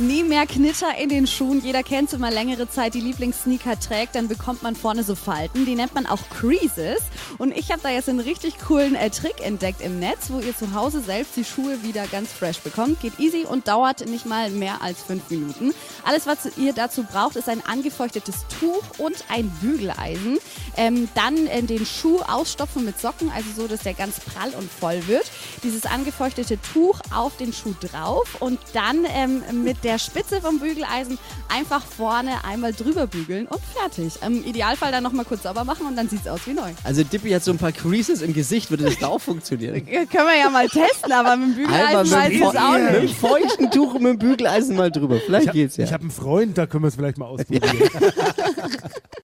Nie mehr Knitter in den Schuhen. Jeder kennt, wenn man längere Zeit die Lieblingssneaker trägt, dann bekommt man vorne so Falten. Die nennt man auch Creases. Und ich habe da jetzt einen richtig coolen äh, Trick entdeckt im Netz, wo ihr zu Hause selbst die Schuhe wieder ganz fresh bekommt. Geht easy und dauert nicht mal mehr als fünf Minuten. Alles, was ihr dazu braucht, ist ein angefeuchtetes Tuch und ein Bügeleisen. Ähm, dann äh, den Schuh ausstopfen mit Socken, also so, dass der ganz prall und voll wird. Dieses angefeuchtete Tuch auf den Schuh drauf und dann ähm, mit der Spitze vom Bügeleisen einfach vorne einmal drüber bügeln und fertig. Im Idealfall dann nochmal kurz sauber machen und dann sieht es aus wie neu. Also Dippy hat so ein paar Creases im Gesicht, würde das da auch funktionieren? Ja, können wir ja mal testen, aber mit dem Bügeleisen weiß mit, ich es auch Feu- mit nicht. feuchten Tuch und mit dem Bügeleisen mal drüber. Vielleicht Ich, geht's ja. ich habe einen Freund, da können wir es vielleicht mal ausprobieren.